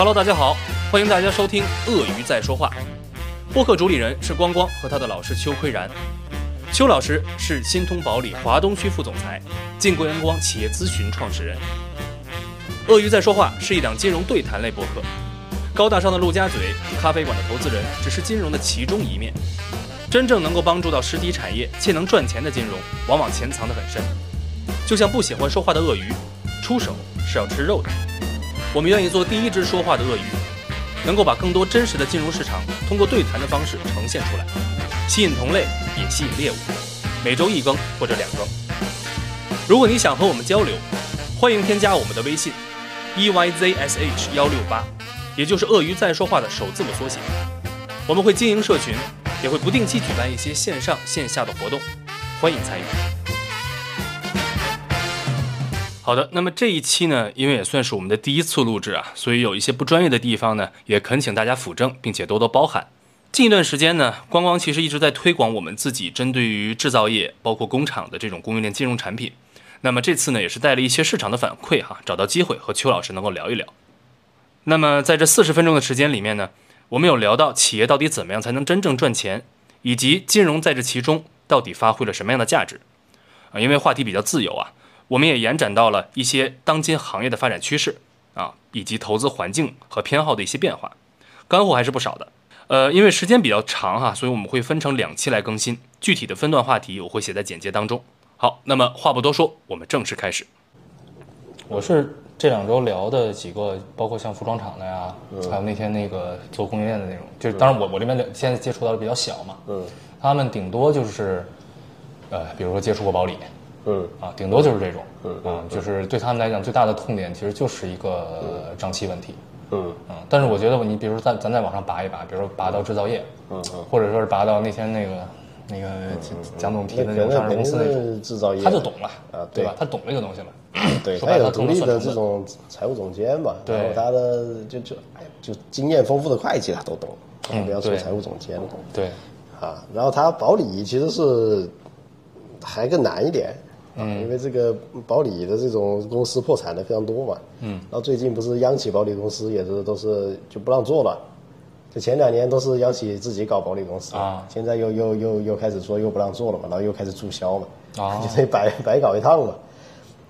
Hello，大家好，欢迎大家收听《鳄鱼在说话》。播客主理人是光光和他的老师邱岿然。邱老师是新通宝理华东区副总裁，晋贵阳光企业咨询创始人。鳄鱼在说话是一档金融对谈类播客。高大上的陆家嘴咖啡馆的投资人只是金融的其中一面，真正能够帮助到实体产业且能赚钱的金融，往往潜藏得很深。就像不喜欢说话的鳄鱼，出手是要吃肉的。我们愿意做第一只说话的鳄鱼，能够把更多真实的金融市场通过对谈的方式呈现出来，吸引同类也吸引猎物。每周一更或者两更。如果你想和我们交流，欢迎添加我们的微信 e y z s h 幺六八，也就是鳄鱼在说话的首字母缩写。我们会经营社群，也会不定期举办一些线上线下的活动，欢迎参与。好的，那么这一期呢，因为也算是我们的第一次录制啊，所以有一些不专业的地方呢，也恳请大家辅正，并且多多包涵。近一段时间呢，光光其实一直在推广我们自己针对于制造业，包括工厂的这种供应链金融产品。那么这次呢，也是带了一些市场的反馈哈，找到机会和邱老师能够聊一聊。那么在这四十分钟的时间里面呢，我们有聊到企业到底怎么样才能真正赚钱，以及金融在这其中到底发挥了什么样的价值啊？因为话题比较自由啊。我们也延展到了一些当今行业的发展趋势啊，以及投资环境和偏好的一些变化，干货还是不少的。呃，因为时间比较长哈，所以我们会分成两期来更新。具体的分段话题我会写在简介当中。好，那么话不多说，我们正式开始。我是这两周聊的几个，包括像服装厂的呀，还有那天那个做供应链的那种，就是当然我我这边现在接触到的比较小嘛，嗯，他们顶多就是，呃，比如说接触过保理。嗯。啊，顶多就是这种，嗯啊，就是对他们来讲最大的痛点其实就是一个胀气问题，嗯。嗯，但是我觉得你比如说咱咱再往上拔一拔，比如说拔到制造业，嗯嗯，或者说是拔到那天那个那个蒋总提的那种上市公司那种制造业，他就懂了啊，对吧？他懂这个东西了，对，他有独立的这种。财务总监嘛，对他的就就哎就经验丰富的会计他都懂，不要说财务总监了，对，啊，然后他保理其实是还更难一点。嗯，因为这个保理的这种公司破产的非常多嘛，嗯，然后最近不是央企保理公司也是都是就不让做了，就前两年都是央企自己搞保理公司啊，现在又又又又开始说又不让做了嘛，然后又开始注销嘛，啊，就得白白搞一趟嘛，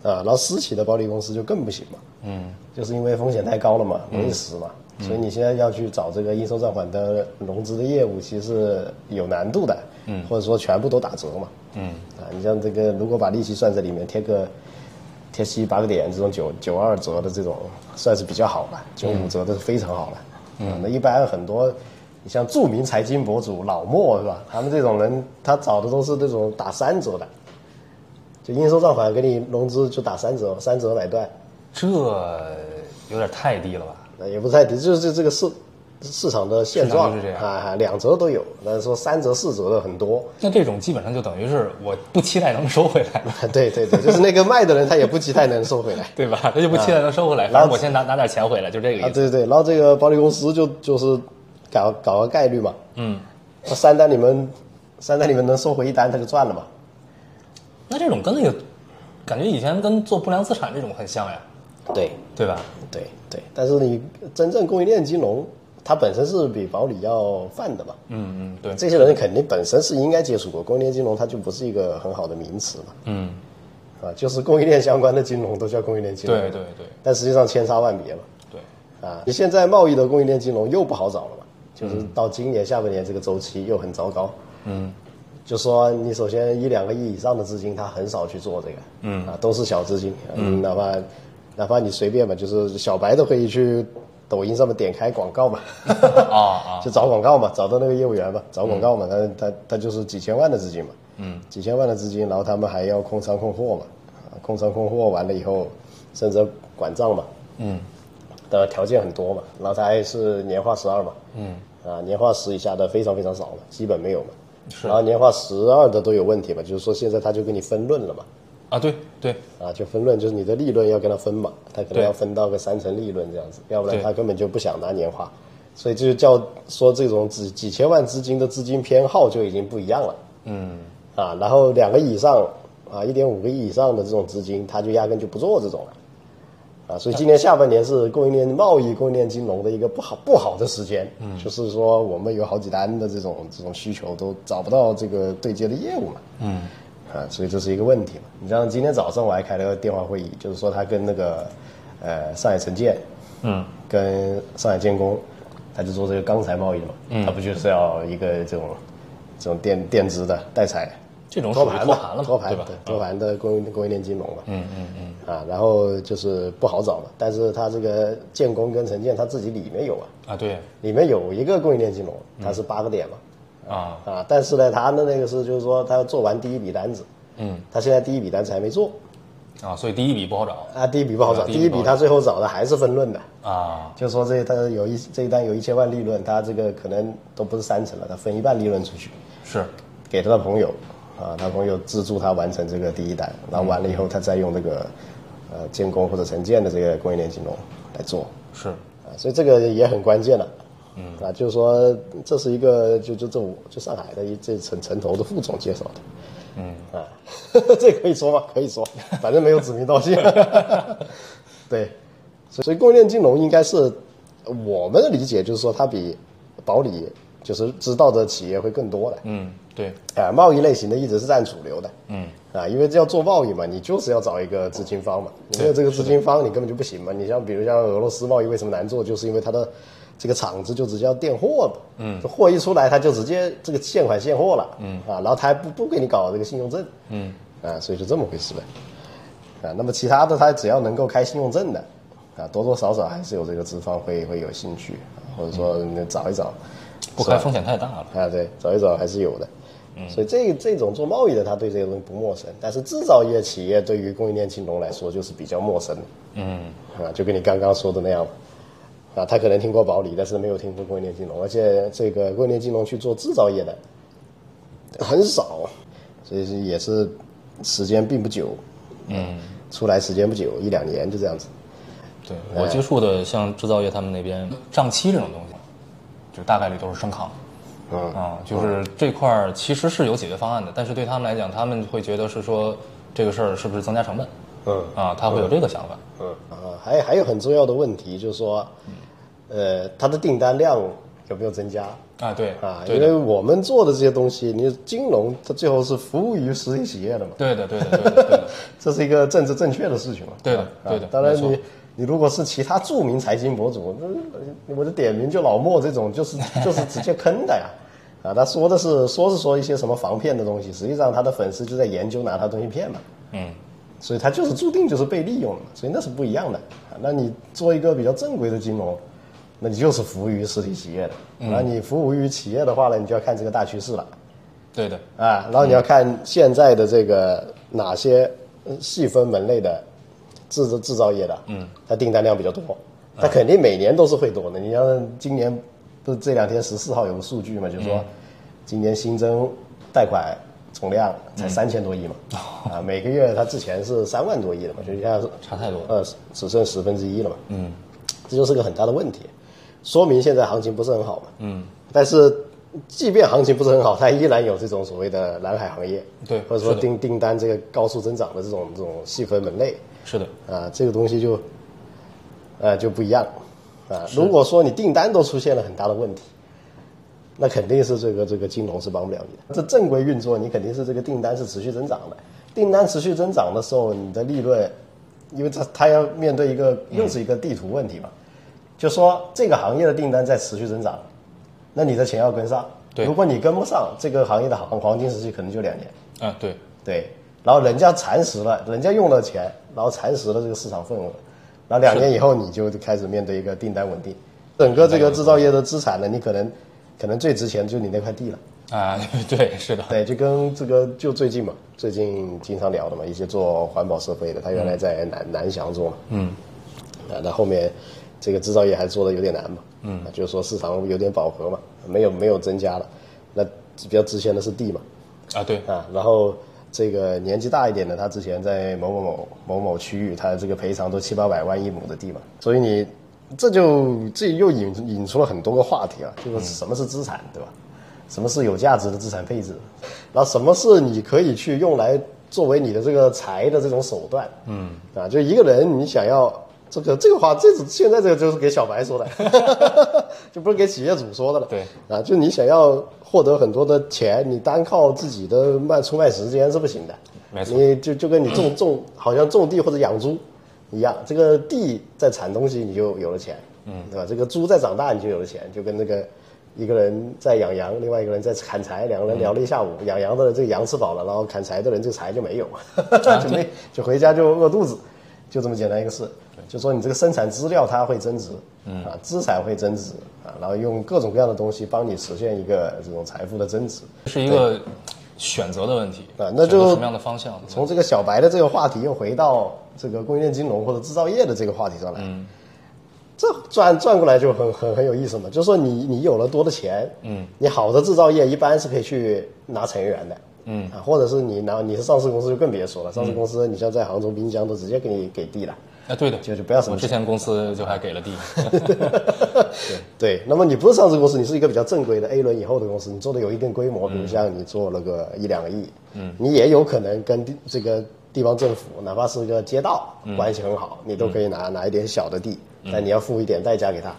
啊，然后私企的保理公司就更不行嘛，嗯，就是因为风险太高了嘛，容易死嘛，所以你现在要去找这个应收账款的融资的业务，其实是有难度的，嗯，或者说全部都打折嘛。嗯啊，你像这个，如果把利息算在里面，贴个贴七八个点，这种九九二折的这种，算是比较好了，九五折的是非常好了。嗯，那一般很多，你像著名财经博主老莫是吧？他们这种人，他找的都是那种打三折的，就应收账款给你融资就打三折，三折买断。这有点太低了吧？那也不太低，就是这这个是。市场的现状是这样啊，两折都有，但是说三折四折的很多。那这种基本上就等于是我不期待能收回来。对对对，就是那个卖的人他也不期待能收回来，对吧？他就不期待能收回来，反正我先拿拿点钱回来，就这个意思。啊，对对对，然后这个保理公司就就是搞搞个概率嘛，嗯，三单你们三单你们能收回一单他就赚了嘛。那这种跟那个感觉以前跟做不良资产这种很像呀，对对吧？对对，但是你真正供应链金融。它本身是比保理要泛的嘛，嗯嗯，对，这些人肯定本身是应该接触过供应链金融，它就不是一个很好的名词嘛，嗯，啊，就是供应链相关的金融都叫供应链金融，对对对，但实际上千差万别嘛，对，啊，你现在贸易的供应链金融又不好找了嘛，就是到今年下半年这个周期又很糟糕，嗯，就说你首先一两个亿以上的资金，他很少去做这个，嗯，啊，都是小资金，嗯，哪怕哪怕你随便吧，就是小白都可以去。抖音上面点开广告嘛，啊啊，就找广告嘛，找到那个业务员嘛，找广告嘛，他他他就是几千万的资金嘛，嗯，几千万的资金，然后他们还要控仓控货嘛，啊，控仓控货完了以后，甚至管账嘛，嗯，的条件很多嘛，然后他还是年化十二嘛，嗯，啊，年化十以下的非常非常少嘛，基本没有嘛，是，然后年化十二的都有问题嘛，就是说现在他就给你分论了嘛。啊，对对，啊，就分润，就是你的利润要跟他分嘛，他可能要分到个三成利润这样子，要不然他根本就不想拿年化，所以这就叫说这种几几千万资金的资金偏好就已经不一样了。嗯，啊，然后两个亿以上啊，一点五个亿以上的这种资金，他就压根就不做这种了。啊，所以今年下半年是供应链贸易、供应链金融的一个不好不好的时间，嗯，就是说我们有好几单的这种这种需求都找不到这个对接的业务嘛，嗯，啊，所以这是一个问题嘛。你像今天早上我还开了个电话会议，就是说他跟那个呃上海城建，嗯，跟上海建工，他就做这个钢材贸易的嘛，嗯，他不就是要一个这种这种电电子的代采。这种托盘托盘了，托盘对吧？托盘的供应供应链金融嘛，嗯嗯嗯，啊，然后就是不好找嘛，但是他这个建工跟城建他自己里面有啊，啊对，里面有一个供应链金融，它是八个点嘛，啊。啊，但是呢，他的那个是就是说他要做完第一笔单子，嗯，他现在第一笔单子还没做，啊，所以第一笔不好找，啊，第一笔不好找，第一笔他最后找的还是分论的，啊，就说这他有一这一单有一千万利润，他这个可能都不是三成了，他分一半利润出去，是，给他的朋友。啊，他朋友资助他完成这个第一单，然后完了以后，他再用这个，呃，建工或者城建的这个供应链金融来做，是。啊，所以这个也很关键了，嗯。啊，就是说这是一个就就这五就上海的一这城城投的副总介绍的，嗯。啊，这可以说吗？可以说，反正没有指名道姓，对，所以供应链金融应该是我们的理解，就是说它比保理就是知道的企业会更多的，嗯。对，啊，贸易类型的一直是占主流的，嗯，啊，因为要做贸易嘛，你就是要找一个资金方嘛，你没有这个资金方，你根本就不行嘛。你像比如像俄罗斯贸易为什么难做，就是因为它的这个厂子就直接要垫货嘛，嗯，货一出来，他就直接这个现款现货了，嗯，啊，然后他还不不给你搞这个信用证，嗯，啊，所以就这么回事呗，啊，那么其他的他只要能够开信用证的，啊，多多少少还是有这个资方会会有兴趣，或者说你找一找，不开风险太大了，啊，对，找一找还是有的。所以这这种做贸易的，他对这些东西不陌生，但是制造业企业对于供应链金融来说就是比较陌生的。嗯，啊，就跟你刚刚说的那样，啊，他可能听过保理，但是没有听过供应链金融，而且这个供应链金融去做制造业的很少，所以是也是时间并不久。嗯，出来时间不久，一两年就这样子。对我接触的像制造业，他们那边账期这种东西，就大概率都是升扛。嗯啊，就是这块儿其实是有解决方案的，但是对他们来讲，他们会觉得是说这个事儿是不是增加成本？嗯啊，他会有这个想法。嗯啊，还还有很重要的问题就是说，呃，他的订单量有没有增加？啊，对啊，因为我们做的这些东西，你金融它最后是服务于实体企业的嘛？对的，对的，对的，这是一个政治正确的事情嘛？对的，对的。当然你你如果是其他著名财经博主，那我就点名就老莫这种，就是就是直接坑的呀。啊，他说的是说是说一些什么防骗的东西，实际上他的粉丝就在研究拿他东西骗嘛。嗯，所以它就是注定就是被利用的，所以那是不一样的。啊，那你做一个比较正规的金融，那你就是服务于实体企业的。那你服务于企业的话呢，你就要看这个大趋势了。对的。啊，然后你要看现在的这个哪些细分门类的制制造业的，嗯，它订单量比较多，它肯定每年都是会多的。你像今年。不是这两天十四号有个数据嘛，就是说，今年新增贷款总量才三千多亿嘛，啊，每个月它之前是三万多亿的嘛，就现在差太多，呃，只剩十分之一了嘛，嗯，这就是个很大的问题，说明现在行情不是很好嘛，嗯，但是即便行情不是很好，它依然有这种所谓的蓝海行业，对，或者说订订单这个高速增长的这种这种细分门类，是的，啊，这个东西就，呃，就不一样。啊，如果说你订单都出现了很大的问题，那肯定是这个这个金融是帮不了你的。这正规运作，你肯定是这个订单是持续增长的。订单持续增长的时候，你的利润，因为它它要面对一个又是一个地图问题嘛，就说这个行业的订单在持续增长，那你的钱要跟上。对，如果你跟不上，这个行业的黄黄金时期可能就两年。啊，对对，然后人家蚕食了，人家用了钱，然后蚕食了这个市场份额。然后两年以后，你就开始面对一个订单稳定，整个这个制造业的资产呢，你可能，可能最值钱就你那块地了。啊，对，是的，对，就跟这个就最近嘛，最近经常聊的嘛，一些做环保设备的，他原来在南南翔做嘛，嗯，啊，那后面这个制造业还做的有点难嘛，嗯，就是说市场有点饱和嘛，没有没有增加了，那比较值钱的是地嘛，啊，对，啊，然后。这个年纪大一点的，他之前在某某某某某区域，他这个赔偿都七八百万一亩的地嘛，所以你这就这又引引出了很多个话题啊，就是什么是资产，对吧？什么是有价值的资产配置？然后什么是你可以去用来作为你的这个财的这种手段？嗯，啊，就一个人你想要这个这个话，这种现在这个就是给小白说的，就不是给企业主说的了。对啊，就你想要获得很多的钱，你单靠自己的卖出卖时间是不行的。没错你就就跟你种种，好像种地或者养猪一样，这个地在产东西，你就有了钱，嗯，对吧？这个猪在长大，你就有了钱，就跟那个一个人在养羊，另外一个人在砍柴，两个人聊了一下午，养羊的人这个羊吃饱了，然后砍柴的人这个柴就没有，就没就回家就饿肚子，就这么简单一个事。就说你这个生产资料它会增值，嗯啊，资产会增值啊，然后用各种各样的东西帮你实现一个这种财富的增值。这是一个选择的问题啊那就选择什么样的方向？从这个小白的这个话题又回到这个供应链金融或者制造业的这个话题上来，嗯。这转转过来就很很很有意思嘛。就是说你你有了多的钱，嗯，你好的制造业一般是可以去拿成员的，嗯。啊，或者是你拿你是上市公司就更别说了，上市公司你像在杭州滨江都直接给你给地了，啊，对的，就就不要什么我之前公司就还给了地，对，那么你不是上市公司，你是一个比较正规的 A 轮以后的公司，你做的有一定规模，比如像你做了个一两个亿，嗯，你也有可能跟这个地方政府，哪怕是个街道关系很好，你都可以拿拿一点小的地，但你要付一点代价给他，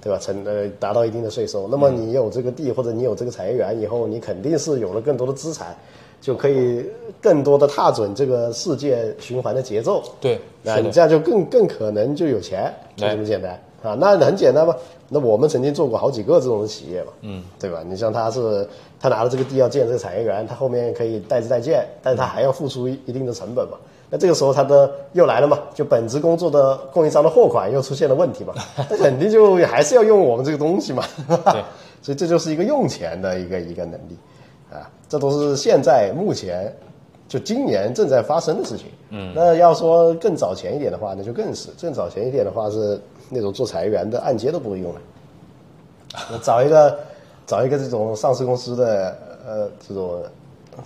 对吧？成呃达到一定的税收，那么你有这个地或者你有这个产业园以后，你肯定是有了更多的资产，就可以更多的踏准这个世界循环的节奏，对，那你这样就更更可能就有钱，就对这么简单啊。那很简单嘛。那我们曾经做过好几个这种的企业嘛，嗯，对吧？你像他是他拿了这个地要建这个产业园，他后面可以代资代建，但是他还要付出一一定的成本嘛。那这个时候他的又来了嘛，就本职工作的供应商的货款又出现了问题嘛，那肯定就还是要用我们这个东西嘛。对，所以这就是一个用钱的一个一个能力啊，这都是现在目前就今年正在发生的事情。嗯，那要说更早前一点的话，那就更是更早前一点的话是那种做产业园的按揭都不会用了，那找一个找一个这种上市公司的呃这种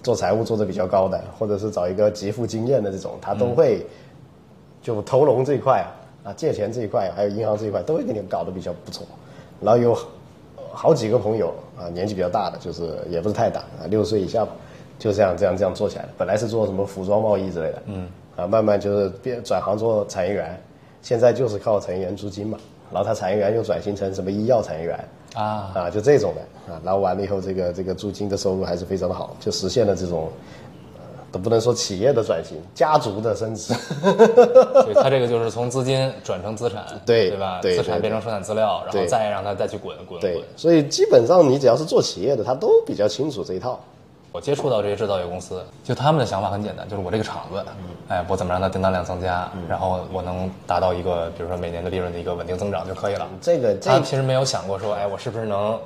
做财务做的比较高的，或者是找一个极富经验的这种，他都会就投融这一块啊啊借钱这一块，还有银行这一块都会给你搞得比较不错，然后有好几个朋友啊，年纪比较大的，就是也不是太大啊，六十岁以下吧，就这样这样这样做起来的。本来是做什么服装贸易之类的，嗯，啊，慢慢就是变转行做产业园，现在就是靠产业园租金嘛，然后他产业园又转型成什么医药产业园啊，啊，就这种的啊，然后完了以后，这个这个租金的收入还是非常的好，就实现了这种。呃都不能说企业的转型，家族的升值，对，它这个就是从资金转成资产，对对吧？资产变成生产资料，然后再让它再去滚滚对滚。，所以基本上你只要是做企业的，他都比较清楚这一套。我接触到这些制造业公司，就他们的想法很简单，就是我这个厂子，哎，我怎么让它订单量增加，然后我能达到一个，比如说每年的利润的一个稳定增长就可以了。这个这他其实没有想过说，哎，我是不是能，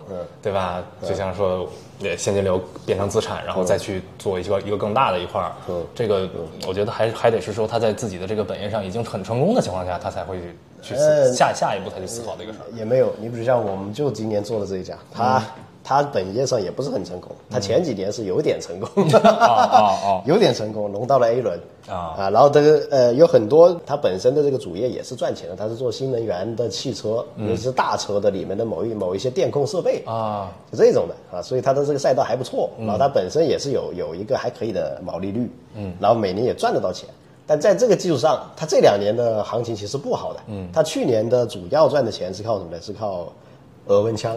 对吧？就像说，呃现金流变成资产，然后再去做一个一个更大的一块儿。嗯这个我觉得还还得是说他在自己的这个本业上已经很成功的情况下，他才会去下下一步才去思考这个事儿。也没有，你比如像我们就今年做的这一家，他、他本业上也不是很成功，他前几年是有点成功的，有点成功，融到了 A 轮啊。啊，然后这个呃有很多他本身的这个主业也是赚钱的，他是做新能源的汽车，尤其是大车的里面的某一某一些电控设备啊，就这种的啊，所以他的这个赛道还不错，然后它本身也是有有一个还可以的毛利率，嗯，然后每年也赚得到钱。但在这个基础上，它这两年的行情其实不好的。嗯，它去年的主要赚的钱是靠什么呢？是靠额温枪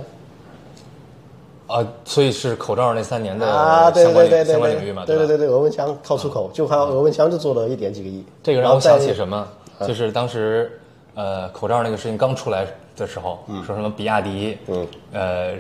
啊，所以是口罩那三年的啊，对相关对对对相关领域嘛，对对对对，额温枪靠出口，就靠额温枪就做了一点几个亿。这个让我想起？什么？就是当时呃口罩那个事情刚出来的时候，说什么比亚迪，嗯，呃，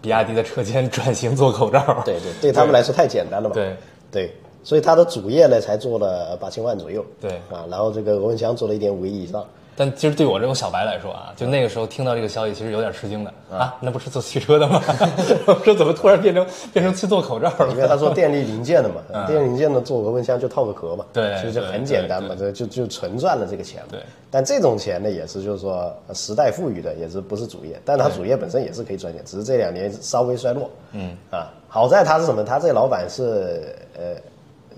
比亚迪的车间转型做口罩，对对，对他们来说太简单了嘛。对对，所以他的主业呢才做了八千万左右。对啊，然后这个额温枪做了一点五亿以上。但其实对我这种小白来说啊，就那个时候听到这个消息，其实有点吃惊的啊，那不是做汽车的吗？我说怎么突然变成 变成去做口罩了？因为他说电力零件的嘛，电力零件的做额温枪就套个壳嘛，嗯对其实就很简单嘛，对这就就纯赚了这个钱嘛。对，但这种钱呢，也是就是说呃时代赋予的，也是不是主业，但他主业本身也是可以赚钱，只是这两年稍微衰落。嗯啊，好在他是什么？他这个老板是呃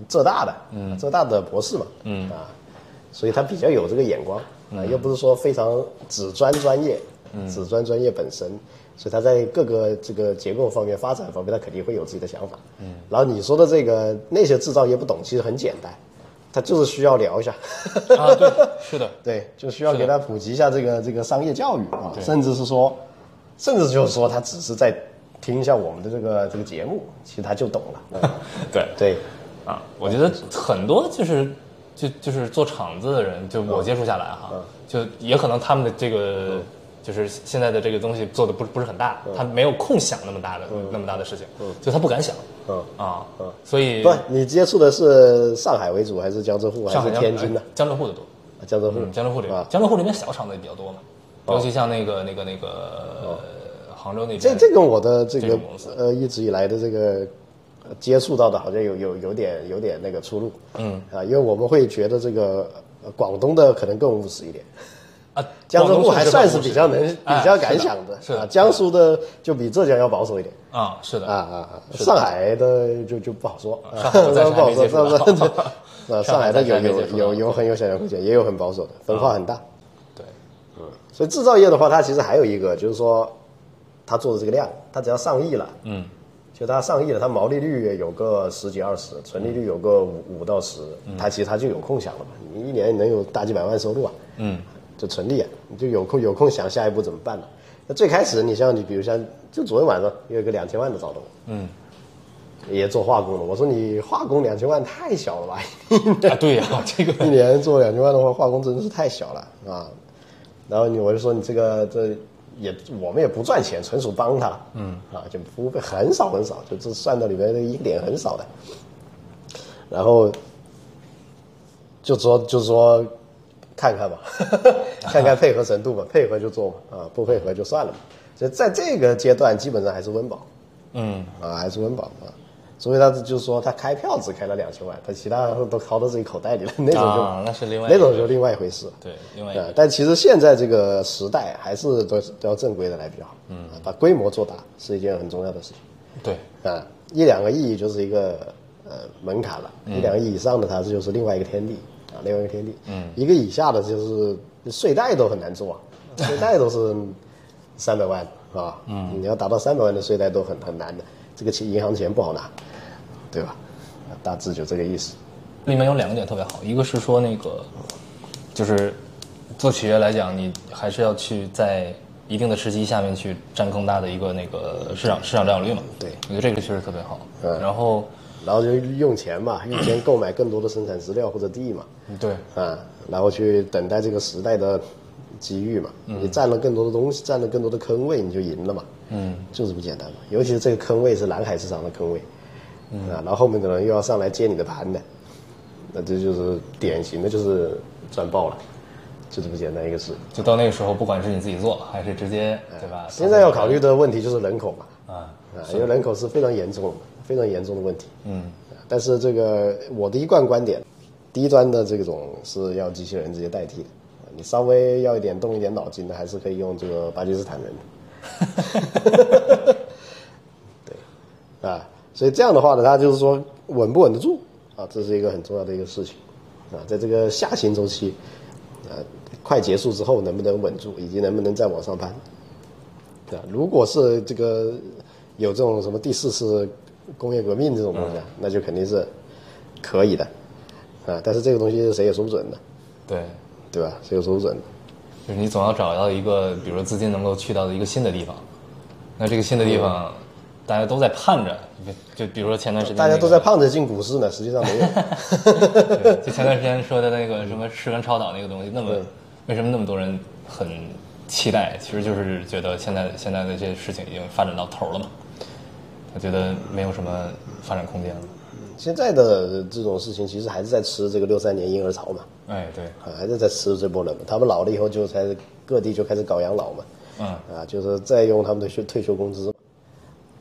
浙大的，嗯，浙大的博士嘛，嗯。啊，所以他比较有这个眼光啊，又不是说非常只专专业，只专专业本身。所以他在各个这个结构方面、发展方面，他肯定会有自己的想法。嗯，然后你说的这个那些制造业不懂，其实很简单，他就是需要聊一下，啊，对，是的，对，就需要给他普及一下这个这个商业教育啊，甚至是说，甚至就是说他只是在听一下我们的这个这个节目，其实他就懂了。对。对，啊，我觉得很多就是就就是做厂子的人，就我接触下来哈，就也可能他们的这个就是现在的这个东西做的不是不是很大，他没有空想那么大的那么大的事情，就他不敢想嗯。啊，所以不，你接触的是上海为主，还是江浙沪，还上海是天津的？呃江浙沪的多，江浙沪，嗯，江浙沪里啊，江浙沪里面小厂子也比较多嘛，尤其像那个那个那个呃杭州那边，这这跟我的这个呃一直以来的这个呃接触到的，好像有有有点有点那个出入。嗯啊，因为我们会觉得这个呃广东的可能更务实一点，啊，江浙沪还算是比较能哎比较敢想的，是的啊，江苏的就比浙江要保守一点。啊，是的啊啊啊！上海的就就不好说，上 不好说。上海的 有有有有很有想象空间，也有很保守的，分化很大。对，嗯所以制造业的话，它其实还有一个，就是说，它做的这个量，它只要上亿了，嗯，就它上亿了，它毛利率有个十几二十，纯利率有个五五到十，它其实它就有空想了嘛。你一年能有大几百万收入啊，嗯，就纯利啊，你就有空有空想下一步怎么办了。那最开始你像你比如像就昨天晚上有一个两千万的找到我，嗯，也做化工的，我说你化工两千万太小了吧，啊，对呀，这个 一年做两千万的话，化工真的是太小了啊。然后你我就说你这个这也我们也不赚钱，纯属帮他，嗯啊，就服务费很少很少，就这算到里面的一个点很少的。然后就说就是说看看吧，看看配合程度吧，配合就做嘛，啊不配合就算了嘛。所以在这个阶段基本上还是温饱，嗯，啊，还是温饱啊。所以他就是说，他开票只开了两千万，他其他都掏到自己口袋里了，那种就、啊那是另外那种就另外一回事。对，另外但其实现在这个时代还是都都要正规的来比较好。嗯，把规模做大是一件很重要的事情。对，啊，一两个亿就是一个呃门槛了，一两个亿以上的它这就是另外一个天地啊，另外一个天地。嗯，一个以下的就是睡袋都很难做啊，税贷都是三百万啊，嗯，你要达到三百万的税贷都很很难的，这个钱银行钱不好拿，对吧？啊大致就这个意思。里面有两个点特别好，一个是说那个，就是做企业来讲，你还是要去在一定的时机下面去占更大的一个那个市场市场占有率嘛。对我觉得这个确实特别好。嗯然后，然后就用钱嘛，用钱购买更多的生产资料或者地嘛，对，啊，然后去等待这个时代的机遇嘛。嗯你占了更多的东西，占了更多的坑位，你就赢了嘛。嗯，就这么简单嘛。尤其是这个坑位是蓝海市场的坑位，啊，然后后面的人又要上来接你的盘的，那这就是典型的就是赚爆了，就这么简单一个事。就到那个时候，不管是你自己做，还是直接，对吧？现在要考虑的问题就是人口嘛，啊，啊，因为人口是非常严重的、非常严重的问题。嗯，啊但是这个我的一贯观点，低端的这种是要机器人直接代替的，啊你稍微要一点动一点脑筋的，还是可以用这个巴基斯坦人的。对，啊，所以这样的话呢，它就是说稳不稳得住啊，这是一个很重要的一个事情啊，在这个下行周期，啊，快结束之后能不能稳住，以及能不能再往上攀。对吧？如果是这个有这种什么第四次工业革命这种东西啊，那就肯定是可以的啊。但是这个东西谁也说不准的，对，对吧？谁也说不准的。就是你总要找到一个，比如说资金能够去到的一个新的地方。那这个新的地方，大家都在盼着，就比如说前段时间、大家都在盼着进股市呢，实际上没有。对，就前段时间说的那个什么石根超导那个东西，那么为什么那么多人很期待？其实就是觉得现在现在的这些事情已经发展到头了嘛，我觉得没有什么发展空间了。现在的这种事情，其实还是在吃这个六三年婴儿潮嘛，哎，对，啊，还是在吃这波人嘛。他们老了以后，就才各地就开始搞养老嘛，嗯，啊，就是再用他们的休退休工资嘛。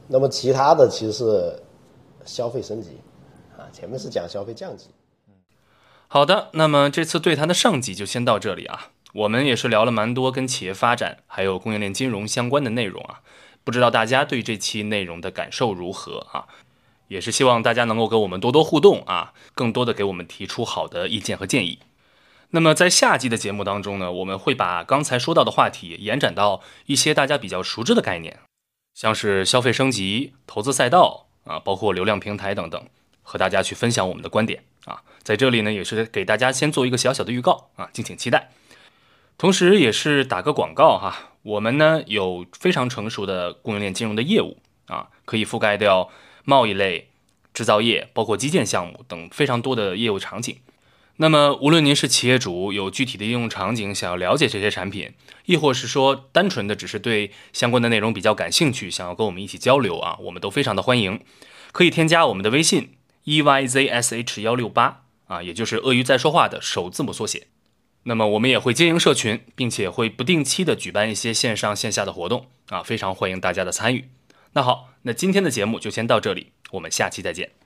那么其他的其实是消费升级，啊，前面是讲消费降级。好的，那么这次对谈的上集就先到这里啊。我们也是聊了蛮多跟企业发展还有供应链金融相关的内容啊，不知道大家对这期内容的感受如何啊？也是希望大家能够跟我们多多互动啊，更多的给我们提出好的意见和建议。那么在下集的节目当中呢，我们会把刚才说到的话题延展到一些大家比较熟知的概念，像是消费升级、投资赛道啊，包括流量平台等等，和大家去分享我们的观点。啊。在这里呢，也是给大家先做一个小小的预告啊，敬请期待。同时，也是打个广告哈，我们呢有非常成熟的供应链金融的业务啊，可以覆盖掉贸易类、制造业，包括基建项目等非常多的业务场景。那么，无论您是企业主，有具体的应用场景想要了解这些产品，亦或是说单纯的只是对相关的内容比较感兴趣，想要跟我们一起交流啊，我们都非常的欢迎。可以添加我们的微信 e y z s h 幺六八啊，也就是鳄鱼在说话的首字母缩写。那么我们也会经营社群，并且会不定期的举办一些线上线下的活动啊，非常欢迎大家的参与。那好，那今天的节目就先到这里，我们下期再见。